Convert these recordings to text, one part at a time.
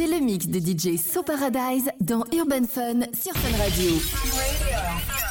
C'est le mix de DJ So Paradise dans Urban Fun sur Fun Radio.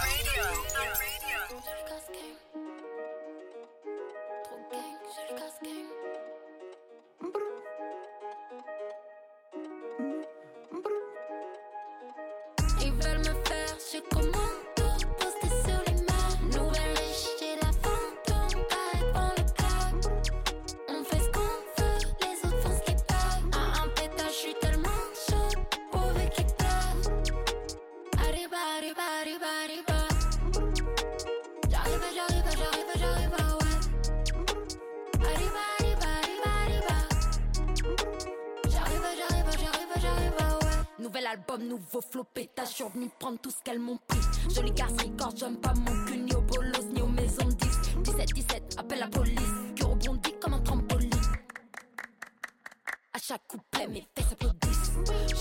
Ce qu'elles m'ont pris. Joli garce, record, j'aime pas mon cul, ni au bolos, ni aux maisons 10. 17, 17, appelle la police, que rebondit comme un trampoline. À chaque couplet, mes fesses applaudissent.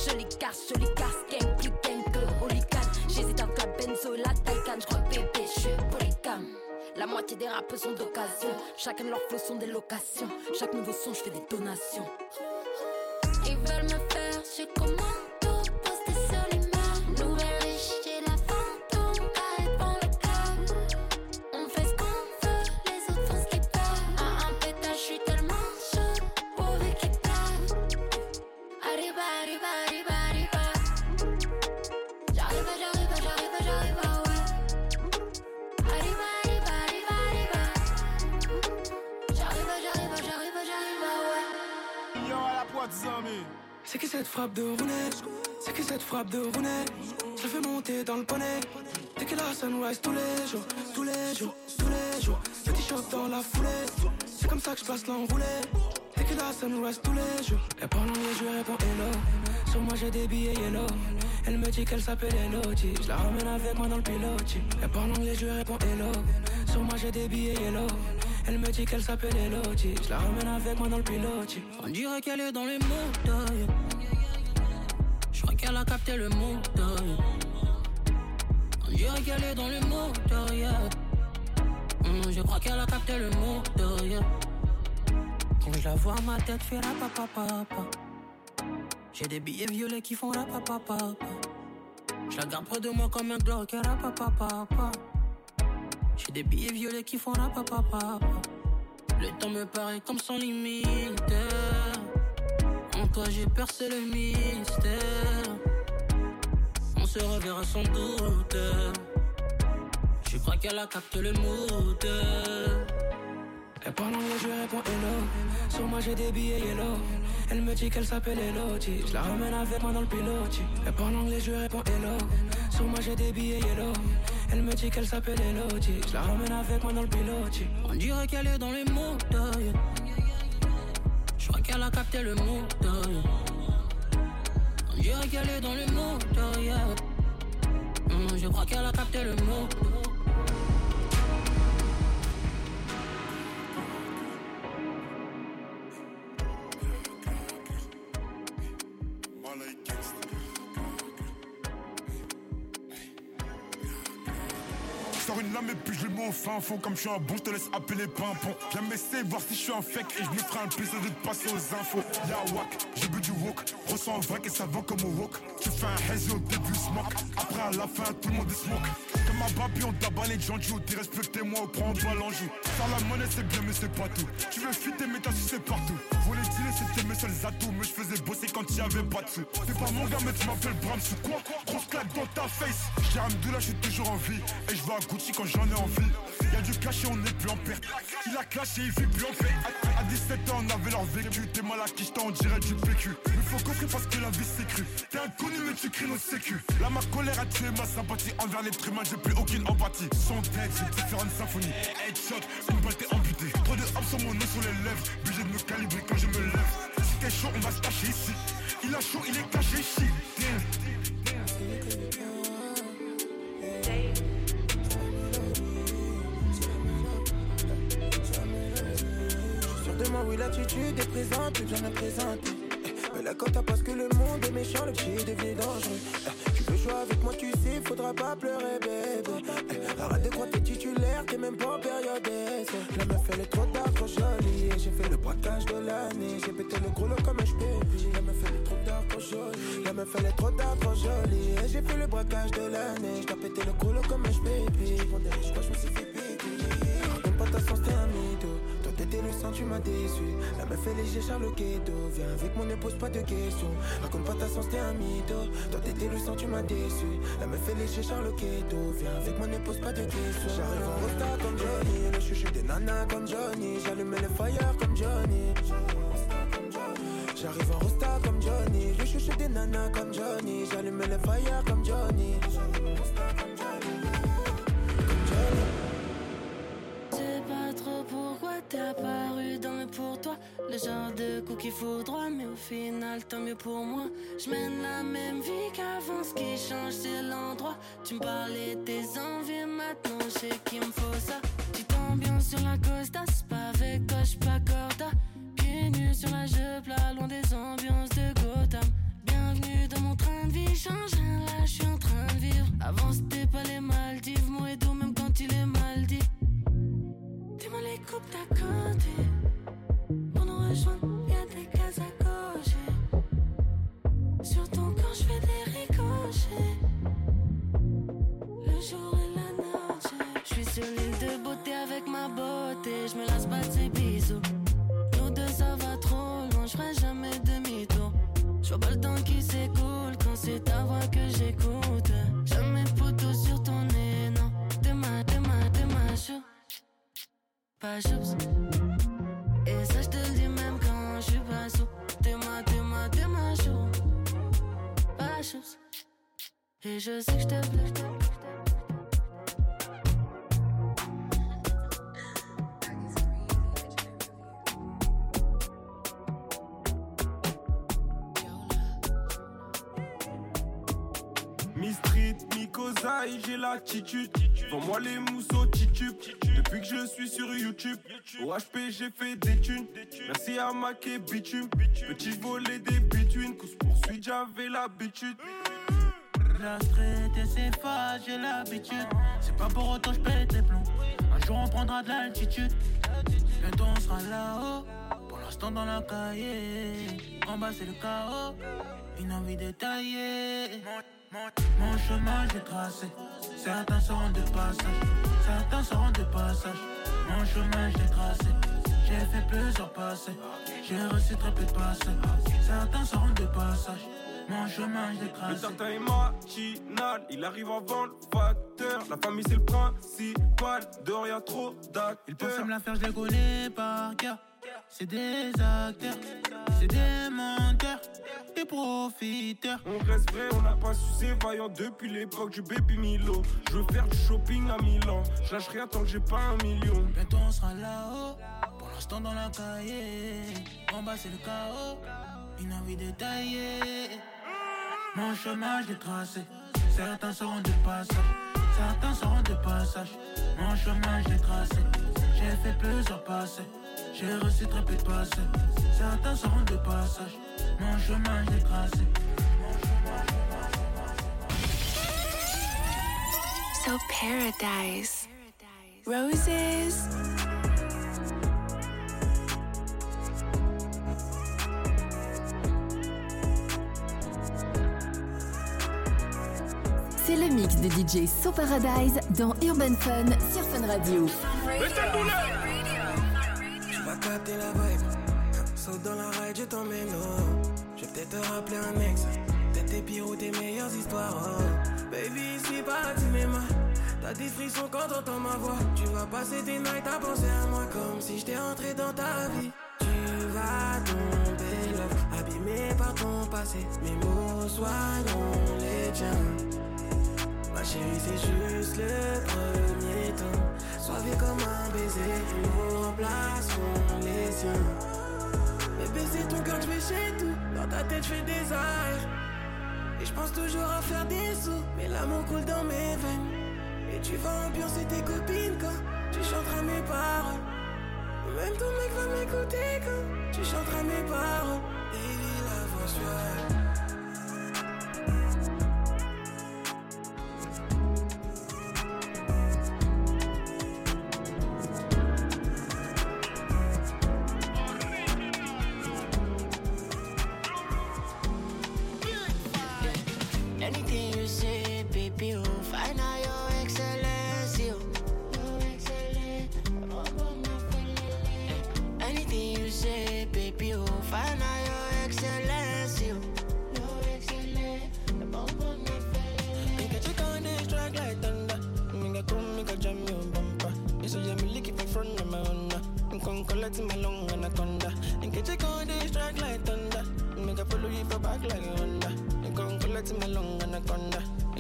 Joli garce, joli garce, gang, plus gang que hooligan. J'hésite entre la benzo et la Taycan, j'crois bébé, j'suis polygame. La moitié des rappeurs sont d'occasion. Chacun de leurs flots sont des locations. Chaque nouveau son, je fais des donations. C'est qui cette frappe de roulette? C'est qui cette frappe de roulette? Je le fais monter dans le poney. Dès que la sunrise tous les jours Tous les jours, tous les jours. Petit choc dans la foulée. C'est comme ça que je place l'enroulé Dès que la sunrise tous les jours. Et pendant les je réponds hello. Sur moi j'ai des billets yellow. Elle me dit qu'elle s'appelle Elodie. Je la ramène avec moi dans le pilote Et pendant les je réponds hello. Sur moi j'ai des billets yellow. Elle me dit qu'elle s'appelle Elodie. Je la ramène avec moi dans le pilote. On dirait qu'elle est dans les montagnes. Je crois qu'elle a capté le moteur. On dirait qu'elle est dans les montagnes. Mm, je crois qu'elle a capté le moteur. Quand je la vois, ma tête fait la papa papa. J'ai des billets violets qui font la papa papa. Je la garde près de moi comme un Glock, la papa papa. J'ai des billets violets qui font la papa papa. Le temps me paraît comme sans limite. J'ai percé le mystère. On se reverra sans doute. Je crois qu'elle a capté le mood. Elle parle anglais, je réponds hello. Sur moi j'ai des billets yellow. Elle me dit qu'elle s'appelle Elodie. Je la ramène avec moi dans le pilote. Elle parle anglais, je réponds hello. Sur moi j'ai des billets yellow. Elle me dit qu'elle s'appelle Elodie. Je la ramène avec moi dans le pilote. On dirait qu'elle est dans les montagnes. Qu'elle a capté le moteur. On dirait qu'elle est dans les montagnes. Mm, je crois qu'elle a capté le mot. Et puis je le mets au fin fond. Comme je suis un bon, je te laisse appeler pimpon. Viens m'essayer, voir si je suis un fake et je me ferai un plaisir de passer aux infos. Ya wak, j'ai bu du wok. Ressens un vrai et ça va comme au wok. Tu fais un hazy au début, smoke. Après à la fin, tout le monde est smoke. Comme ma baby, on t'a les T'es respectez-moi, on prend pas l'enjeu. Faire la monnaie, c'est bien, mais c'est pas tout. Tu veux fitter, mais t'as c'est partout. Voler dealer, c'était mes seuls atouts. Mais je faisais bosser quand y avait pas de sous. T'es pas mon gars, mais tu m'appelles Bram, sous quoi? Grosse claque dans ta face. J'ai là, je suis toujours en vie. Et je vais à Gucci quand j'en ai envie. Y'a du cash on est plus en perte. Il a clashé, il fait plus en. À 17 ans, on avait leur vécu. T'es mal à qui on dirait du PQ. Il faut coffrer parce que la vie cru. T'es inconnu, mais tu cries nos sécu. Là, ma colère a tué ma sympathie envers les humains. J'ai plus aucune empathie. Son tête, j'ai différentes symphonies. Headshot, une balle t'es amputée. Trop de hommes sur mon nez sur les lèvres. Obligé de me calibrer quand je me lève. Si t'es chaud, on va se cacher ici. Il a chaud, il est caché ici. Oui l'attitude est présente, plus jamais présenté. Mais la quota parce que le monde est méchant, le petit devient dangereux. Tu veux jouer avec moi, tu sais, faudra pas pleurer, bébé. Arrête de croire t'es titulaire, t'es même pas en période. La meuf elle est trop tard, trop jolie. J'ai fait le braquage de l'année, j'ai pété le gros comme un baby. La meuf elle est trop tard, trop meuf elle est trop tard, trop jolie. J'ai fait le braquage de l'année. J'dois péter le couloir comme un riches, je me suis fait tu m'as déçu. La meuf est léger, Charles Ghetto. Viens avec moi, ne pose pas de questions. Raconte pas ta sens, t'es un mytho. Toi t'étais le sang, tu m'as déçu. La meuf est léger, Charles Ghetto. Viens avec moi, ne pose pas de questions. J'arrive en retard comme Johnny. Le chouchou des nanas comme Johnny. J'allume le fire comme Johnny. De coup qui droit, mais au final, tant mieux pour moi. Je mène la même vie qu'avant, ce qui change, c'est l'endroit. Tu me parlais des envies, maintenant je sais qu'il me faut ça. Tu t'ambiances sur la costa, c'est pas avec toi, j'suis pas corda. Pieds nus sur la jupe, là, loin des ambiances de Gotham. Bienvenue dans mon train de vie, change rien, là, je suis en train de vivre. Avant, c'était pas les Maldives, et doux, même quand il est mal dit. Dis-moi les coupes d'à côté. Pour nous rejoindre, jour. Je suis sur l'île de beauté avec ma beauté. Je me lasse pas de ces bisous. Nous deux, ça va trop loin. Je jamais demi-tour. Je vois pas le temps qui s'écoule quand c'est ta voix que j'écoute. Jamais de photos sur ton nez, non. Demain, demain, demain, chou. Pas choups. Et ça, je te le dis même quand je suis pas sous. Demain, demain, demain, chou. Pas choups. Et je sais que je te plais, j'ai l'attitude. Vends moi les mousseaux titubes. Depuis que je suis sur YouTube, au HP j'ai fait des thunes. Merci à Mac et Bitume. Petit volet des bituines, course poursuite, j'avais l'habitude. La street et j'ai l'habitude. C'est pas pour autant je pète les plombs. Un jour on prendra de l'altitude. Bientôt on sera là-haut. Pour l'instant dans la cahier. En bas c'est le chaos. Une envie détaillée. Mon chemin j'ai tracé. Certains seront de passage. Certains seront de passage. Mon chemin j'ai tracé. J'ai fait plusieurs passés. J'ai reçu très peu de passés. Certains seront de passage. Mon chemin j'ai Le tracé. tartin est matinal, il arrive avant le facteur. La famille c'est le principal, dehors y'a trop d'acteurs. pensent me la faire, je connais par cœur. C'est des acteurs, c'est des menteurs, des profiteurs. On reste vrai, on n'a pas su, vaillant depuis l'époque du baby Milo. Je veux faire du shopping à Milan, je lâche rien tant que j'ai pas un million. Bientôt on sera là-haut, pour l'instant dans la cahier. En bas c'est le chaos, une envie détaillée. Mon chemin je l'ai tracé, certains seront de passage, certains seront de passage. Mon chemin je l'ai tracé, j'ai fait plusieurs passés, j'ai reçu très peu de passés. Certains seront de passage, mon chemin je l'ai tracé. So paradise. Roses. C'est le mix de DJ So Paradise dans Urban Fun sur Fun Radio. Tu capter la vibe. Saute dans la ride, je t'emmène oh. Je vais peut-être te rappeler un ex. Peut-être tes pires ou tes meilleures histoires. oh. Baby, ici pas tu m'aimes. T'as des frissons quand t'entends ma voix. Tu vas passer tes nights à penser à moi comme si j'étais entré dans ta vie. Tu vas tomber love, abîmé par ton passé. Mes mots soyons les tiens. Ma chérie, c'est juste le premier temps. Soivé comme un baiser, nous remplacerons les siens. Bébé, c'est ton cœur je fais chez tout. Dans ta tête, je fais des airs. Et je pense toujours à faire des sous. Mais l'amour coule dans mes veines. Et tu vas ambiancer tes copines quand tu chanteras mes paroles. Même ton mec va m'écouter quand tu chanteras mes paroles. Baby, l'aventure. I'm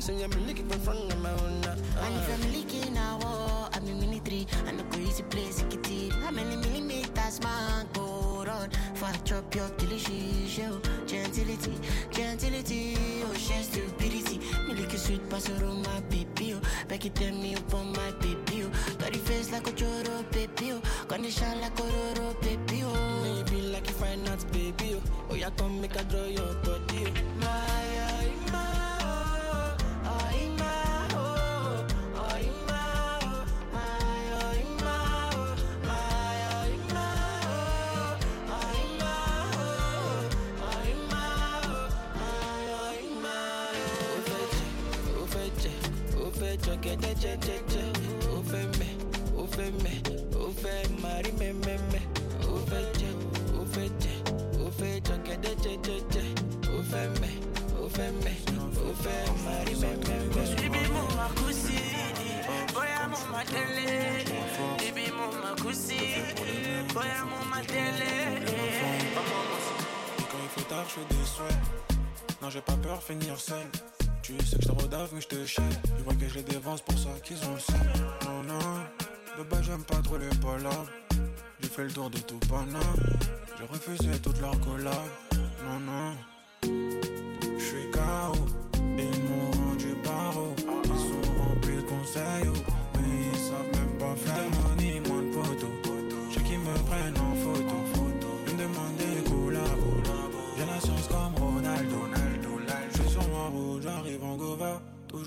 say I'm looking for of my Honda. And if I'm leaking now, I'm in military. And I go easy place, it it. How many millimeters, man, go run? For chop your delicious show. Gentility, gentility, oh, share stupidity. Me like a sweet pastor on my baby, oh. Back it tell me jẹjẹjẹ. Ó fẹ́ mẹ́, ó fẹ́ mẹ́, ó fẹ́ máa rí mẹ́mẹ́mẹ́. Ó fẹ́ jẹ, ó fẹ́ jẹ, ó fẹ́ jọ gẹ́dẹ́ jẹjẹjẹ. Ó fẹ́ mẹ́, ó fẹ́ mẹ́, ó fẹ́ máa rí mẹ́mẹ́mẹ́. Ibi mo ma kú sí, bóyá mo ma délé. Ibi mo ma kú sí, mo ma délé. Quand il fait tard, je fais des souhaits. Non, j'ai pas peur, finir seul. Tu sais que je te redave, mais je te chèque. Ils voient que je les dévance pour ça qu'ils ont le seum. Non, non, de base, j'aime pas trop les palabres. J'ai fait le tour de tout Paname. J'ai refusé toutes leurs collabs. Non, non,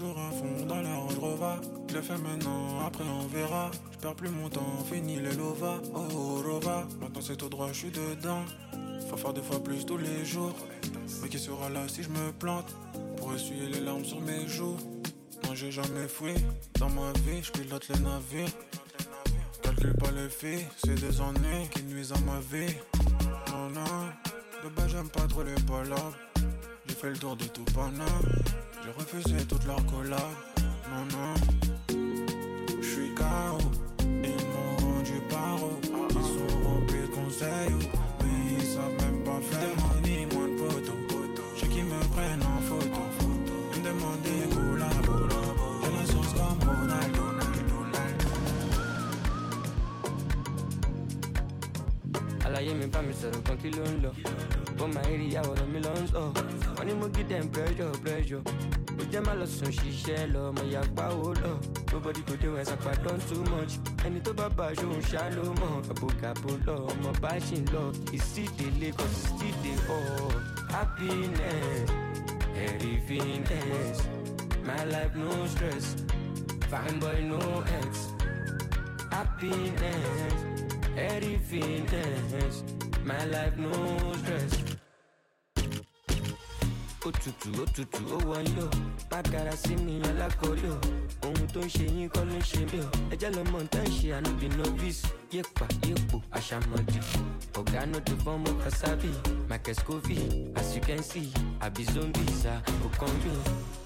Toujours à fond dans la Range. Je le fais maintenant, après on verra. Je perds plus mon temps, fini le Lova. Oh, oh, Rova. Maintenant c'est tout droit, je suis dedans. Faut faire deux fois plus tous les jours. Mais qui sera là si je me plante? Pour essuyer les larmes sur mes joues. Non, j'ai jamais fui. Dans ma vie, je pilote les navires. Calcule pas les filles, c'est des ennuis qui nuisent à ma vie. Non, non, de base j'aime pas trop les palabres. J'ai fait le tour de tout Paname. J'ai refusé toutes leurs collabs. Non, non, je suis KO. Ils m'ont rendu paro. Ils sont remplis de conseils, oh. mais ils savent même pas faire. Money, moins de potos. J'ai qui me prennent en photo. Ils me demandent des collabos. J'ai la science comme Ronaldo. àlàyé mi bá mi sọ̀rọ̀ kan kí ló ń Money mo give them pressure, pressure. Ó jẹ́ má lọ sùn ṣiṣẹ́ lọ, mo yà pa owó lọ. Nobody go dey wẹ̀sà pa don too much. Ẹni tó bá bá aṣọ òun ṣá ló mọ̀. Gàbogàbo lọ, ọmọ bá ṣì ń lọ. Ìsídè Lagos, ìsídè ọ̀. Happiness, ẹ̀rí. My life no stress, fine boy no ex. Happiness, ẹ̀rí. My life no stress òtútù òtútù ó wọlé o. Mágara sí mi alákọ̀ọ́lẹ̀ o. Ohun tó ń ṣe yín kọ́ ló ń ṣe mí o. Ẹjẹ́ lọ́mọ tá ń ṣe ànúbì novice. Yépa yépo àṣàmọ̀dì. Ọ̀gá no dey form of wasabi. Michael as you can see àbí zombies à òkan mi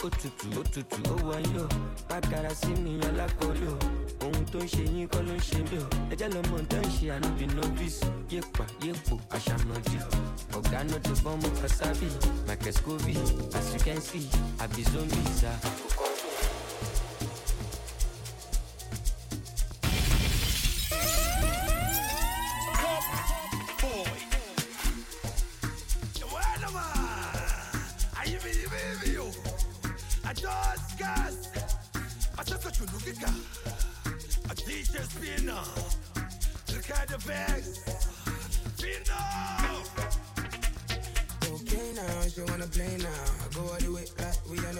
òtútù òtútù ó wọlé o. Mágara sí mi alákọ̀ọ́lẹ̀ o. Ohun tó ń ṣe yín kọ́ ló ń ṣe mí o. Ẹjẹ́ lọ́mọ tá ń ṣe ànúbì novice. Yépa yépo àṣàmọ̀dì. Ọ̀gá no of wasabi. Michael scoville as you can see àbí zombies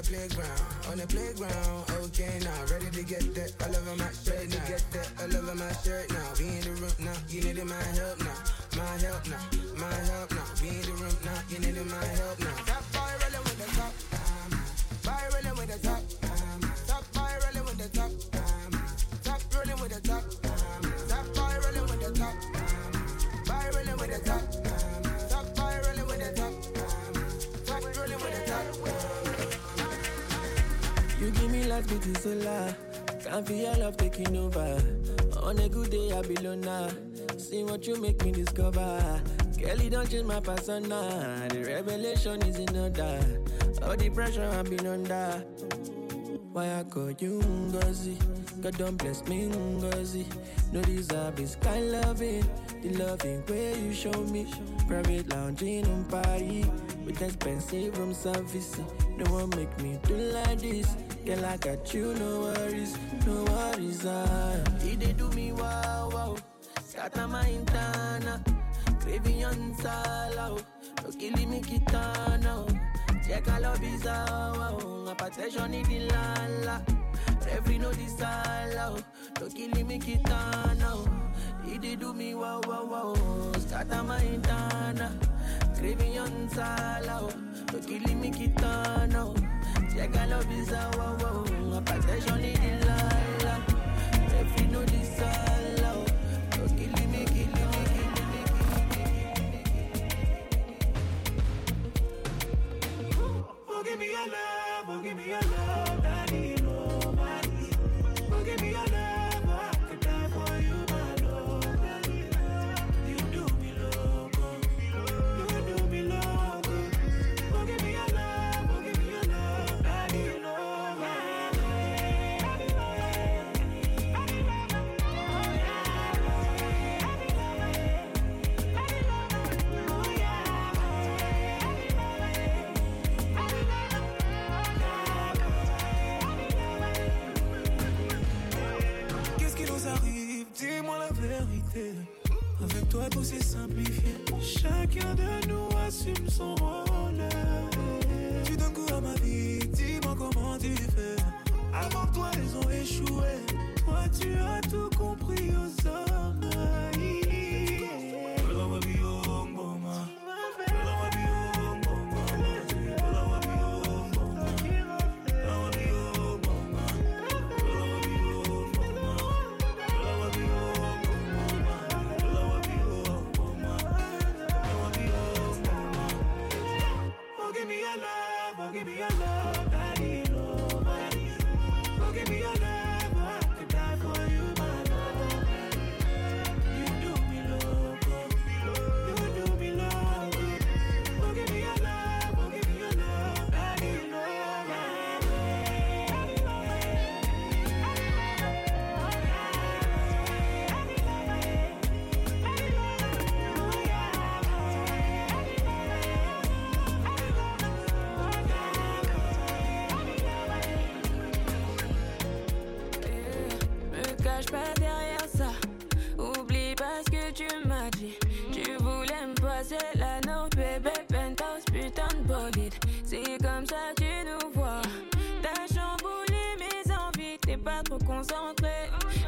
playground. On the playground, okay now. Ready to get that all over my shirt now. Get that all over my shirt now. We in the room now, you need my help now. My help now, my help now. We in the room now, you need my help now. Life, beauty. Can't feel love taking over. On a good day, I be loner. See what you make me discover. Kelly don't change my persona. The revelation is in order. All the pressure I've been under. Why I call you Ngozi? God don't bless me Ngozi. No deserve this kind loving. The loving way you show me. Private lounging in Paris. With expensive room service. No one make me do like this. Girl, I got you, no worries, no worries. Ah. He they do me wow wow. Scatter my intana. Craving on sala. No killing me kitana. Cheka lo bizawa Ngapatesho ni dilala Referee no disala oh. Tokili mikitana oh. Idi do me wow wow wow. Stata maintana Craving on sala oh. Tokili mikitana Cheka lo bizawa Ngapatesho ni dilala Referee no disala give me your love, oh, give me your love,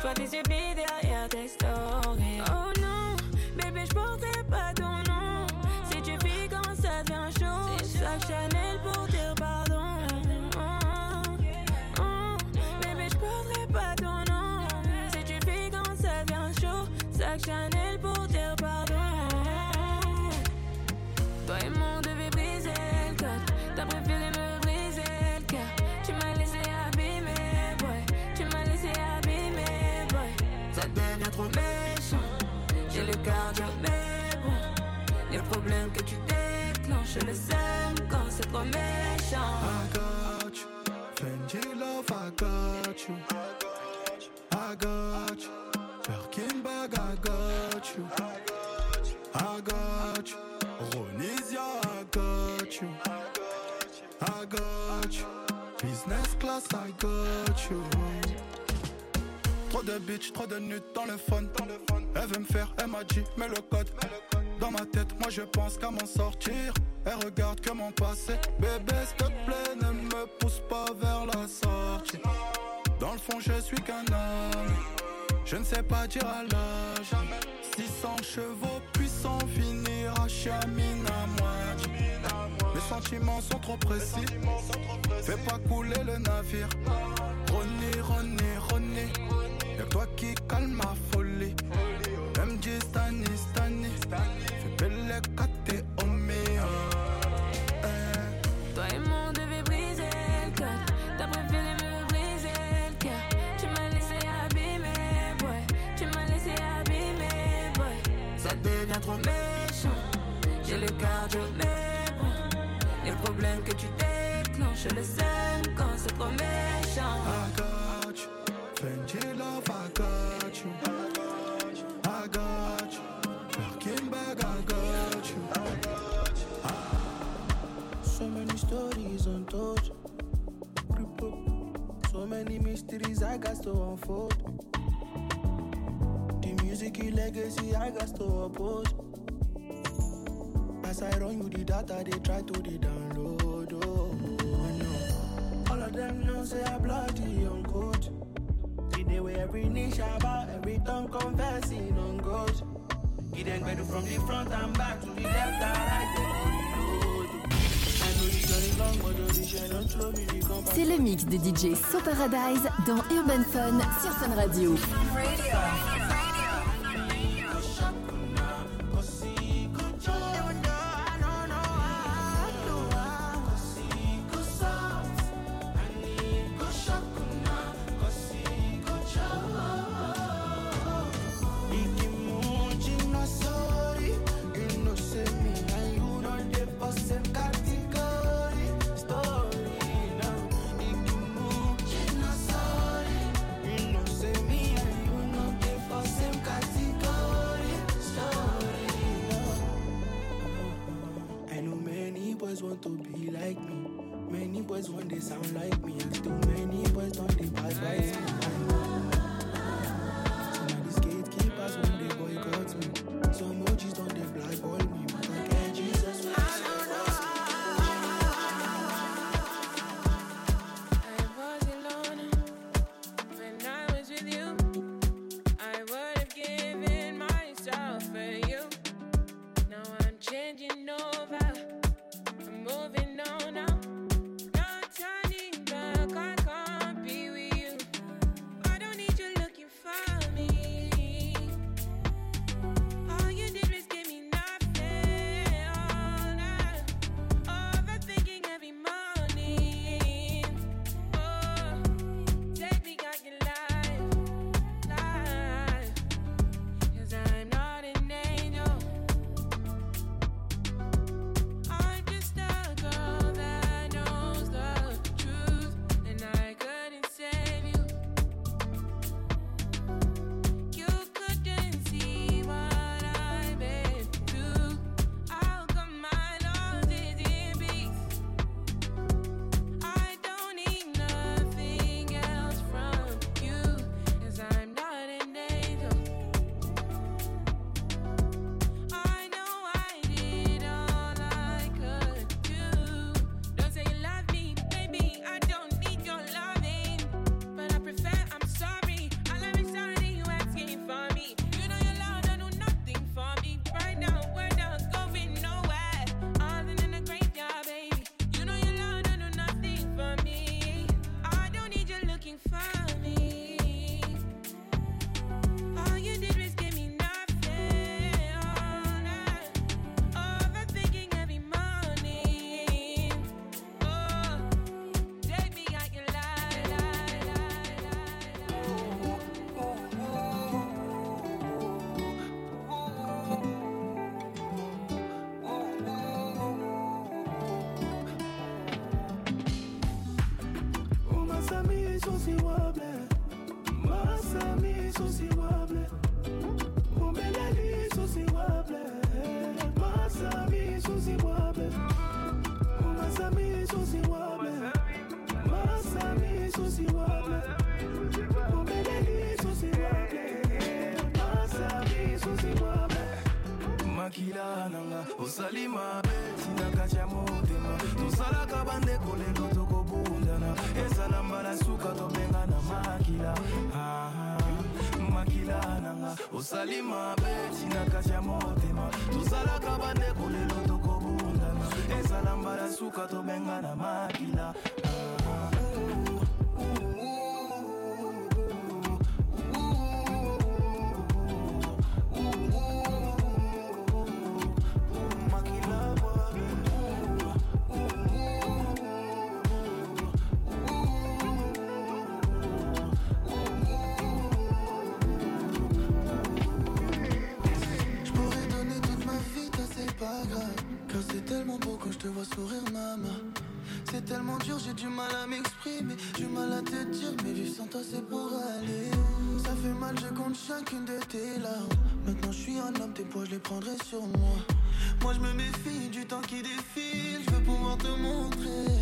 What is your be? Méchant. J'ai le cardio, mais bon. Les problèmes que tu déclenches, je le sais quand c'est trop méchant. I got you. Fendi love, I got you. I got you. Birkin bag, I got you. I got you. Ronisia, I got you. I got you. Business class, I got you. Trop de bitch, trop de nudes dans le fun. Elle veut me faire, elle m'a dit, mets le code. Dans ma tête, moi je pense qu'à m'en sortir. Elle regarde que mon passé. Bébé, s'il te plaît, ne me pousse pas vers la sortie. Dans le fond, je suis qu'un homme. Je ne sais pas dire à l'âge. 600 chevaux puissants finira chamine à moitié. Mes sentiments sont trop précis. Fais pas couler le navire. Y'a que toi qui calme ma folie. Même dit Stanley, Stanley, fais belle quand t'es au. Toi et moi on devait briser le code, t'as préféré me briser le cœur. Tu m'as laissé abîmer, boy, tu m'as laissé abîmer, boy. Ça devient trop méchant, j'ai le cardio mais Les problèmes que tu déclenches, je le sème quand c'est trop méchant. Ah, I got to unfold. The music is legacy, I got to uphold. As I run you the data, they try to the download. Oh, oh no. All of them know say I bloody on code. Today we every niche about every tongue conversing on God. Give them credit from the front and back to the left and right. They know the road. I know the journey long, but the C'est le mix de DJ So Paradise dans Urban Fun sur Fun Radio. tosalima tina kati ya motema. Tosalaka bandeko lelo tokobundana. Ezala mbala suka tobengana makila. Ah, makila nanga. Osali mabe tina kati ya motema. Tozalaka bandeko lelo tokobundana. Ezala mbala suka tobengana makila. Ah, ah. Te vois sourire, maman. C'est tellement dur, j'ai du mal à m'exprimer. Du mal à te dire, mais vivre sans toi, c'est pour aller Ça fait mal, je compte chacune de tes larmes. Maintenant, je suis un homme, tes poids, je les prendrai sur moi. Moi, je me méfie du temps qui défile. Je veux pouvoir te montrer,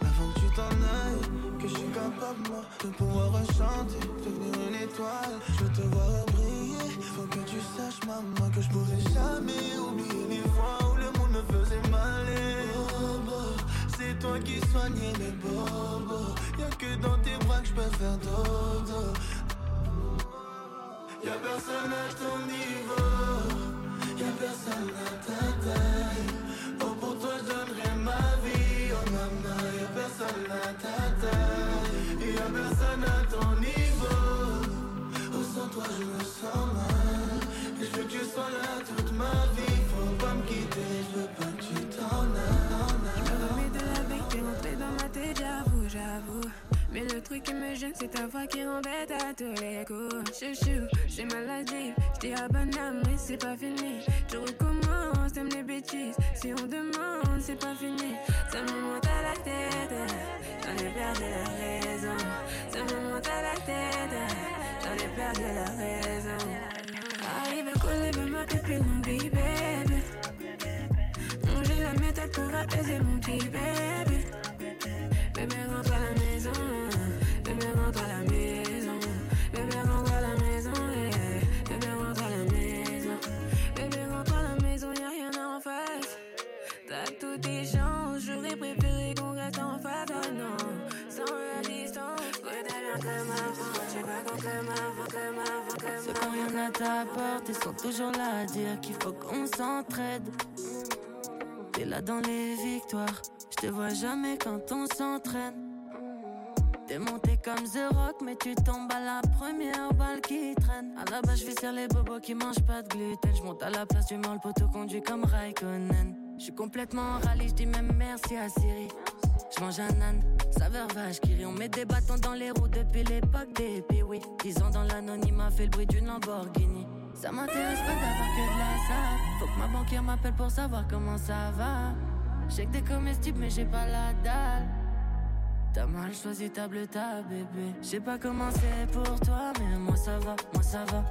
avant que tu t'en ailles, que je suis capable, moi, de pouvoir rechanter, devenir une étoile. Je veux te voir briller. Faut que tu saches, maman, que je pourrais jamais oublier les fois où le monde toi qui soignais mes bobos. Y'a que dans tes bras que je peux faire dodo. Y'a personne à ton niveau, y'a personne à ta taille. Oh, pour toi, je donnerais ma vie, oh maman, y'a personne à ta taille. Y'a personne à ton niveau, oh, sans toi, je me sens mal. Et je veux que tu sois là toute ma vie, Mais le truc qui me gêne, c'est ta voix qui rembête à tous les coups. Chouchou, j'ai maladie, j't'ai à bonne âme, mais c'est pas fini. Je recommence, t'aimes les bêtises. Si on demande, c'est pas fini. Ça me monte à la tête, j'en ai perdu la raison. Ça me monte à la tête, j'en ai perdu la raison. Arrive coller, veut ma pépine, mon baby, baby. J'ai la méthode pour apaiser mon petit bébé. Bébé rentre à la maison, comme Ceux qui ont rien à t'apporter sont toujours là à dire qu'il faut qu'on s'entraide. T'es là dans les victoires, je te vois jamais quand on s'entraîne. T'es monté comme The Rock, mais tu tombes à la première balle qui traîne. À la base, je vais les bobos qui mangent pas de gluten. Je monte à la place du mort, le poteau conduit comme Raikkonen. Je suis complètement en rallye, je dis même merci à Siri. Je mange un âne, saveur vache qui rit. On met des bâtons dans les roues depuis l'époque des oui. Dix ans dans l'anonymat, fait le bruit d'une Lamborghini. Ça m'intéresse pas d'avoir que de la sape. Faut que ma banquière m'appelle pour savoir comment ça va. J'ai que des comestibles, mais j'ai pas la dalle. T'as mal choisi ta ta bébé. J'ai pas comment c'est pour toi, mais moi ça va, moi ça va.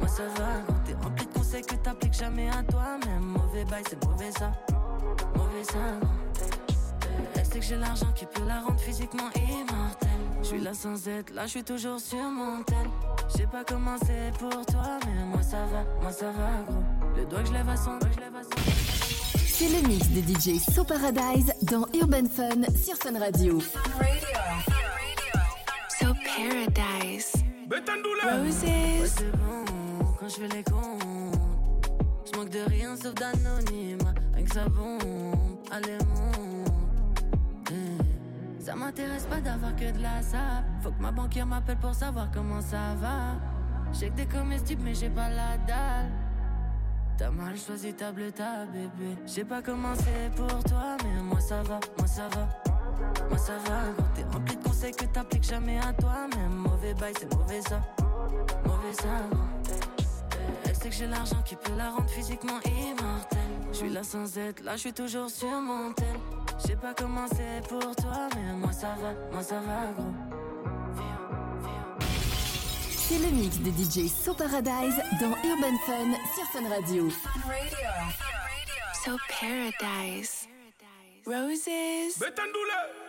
Moi ça va, quand t'es rempli de conseils que t'appliques jamais à toi. Même mauvais bail, c'est mauvais ça. Mauvais ça, Elle sait que j'ai l'argent qui peut la rendre physiquement immortelle. Je suis là sans être, là je suis toujours sur mon tel. Je sais pas comment c'est pour toi, mais moi ça va, moi ça va, gros. Le doigt que je lève à son, doigt que je lève à son. C'est le mix de DJ So Paradise dans Urban Fun sur Fun Radio. So paradise. Roses. c'est bon, quand je fais les comptes. Je manque de rien sauf d'anonyme. Avec ça bombe, allez m'intéresse pas d'avoir que de la sap. Faut que ma banquière m'appelle pour savoir comment ça va. J'ai que des comestibles, mais j'ai pas la dalle. T'as mal choisi ta bleu, ta bébé. J'ai pas comment c'est pour toi, mais moi ça va, moi ça va. Moi ça va, quand t'es rempli de conseils que t'appliques jamais à toi. Même mauvais bail, c'est mauvais ça. Mauvais ça. Elle sait que j'ai l'argent qui peut la rendre physiquement immortelle. Je suis là sans être, là je suis toujours sur mon tel. Je sais pas comment c'est pour toi, mais moi ça va, moi ça va, gros. C'est le mix de DJ So Paradise dans Urban Fun sur Fun Radio. So paradise. Roses. Betandoula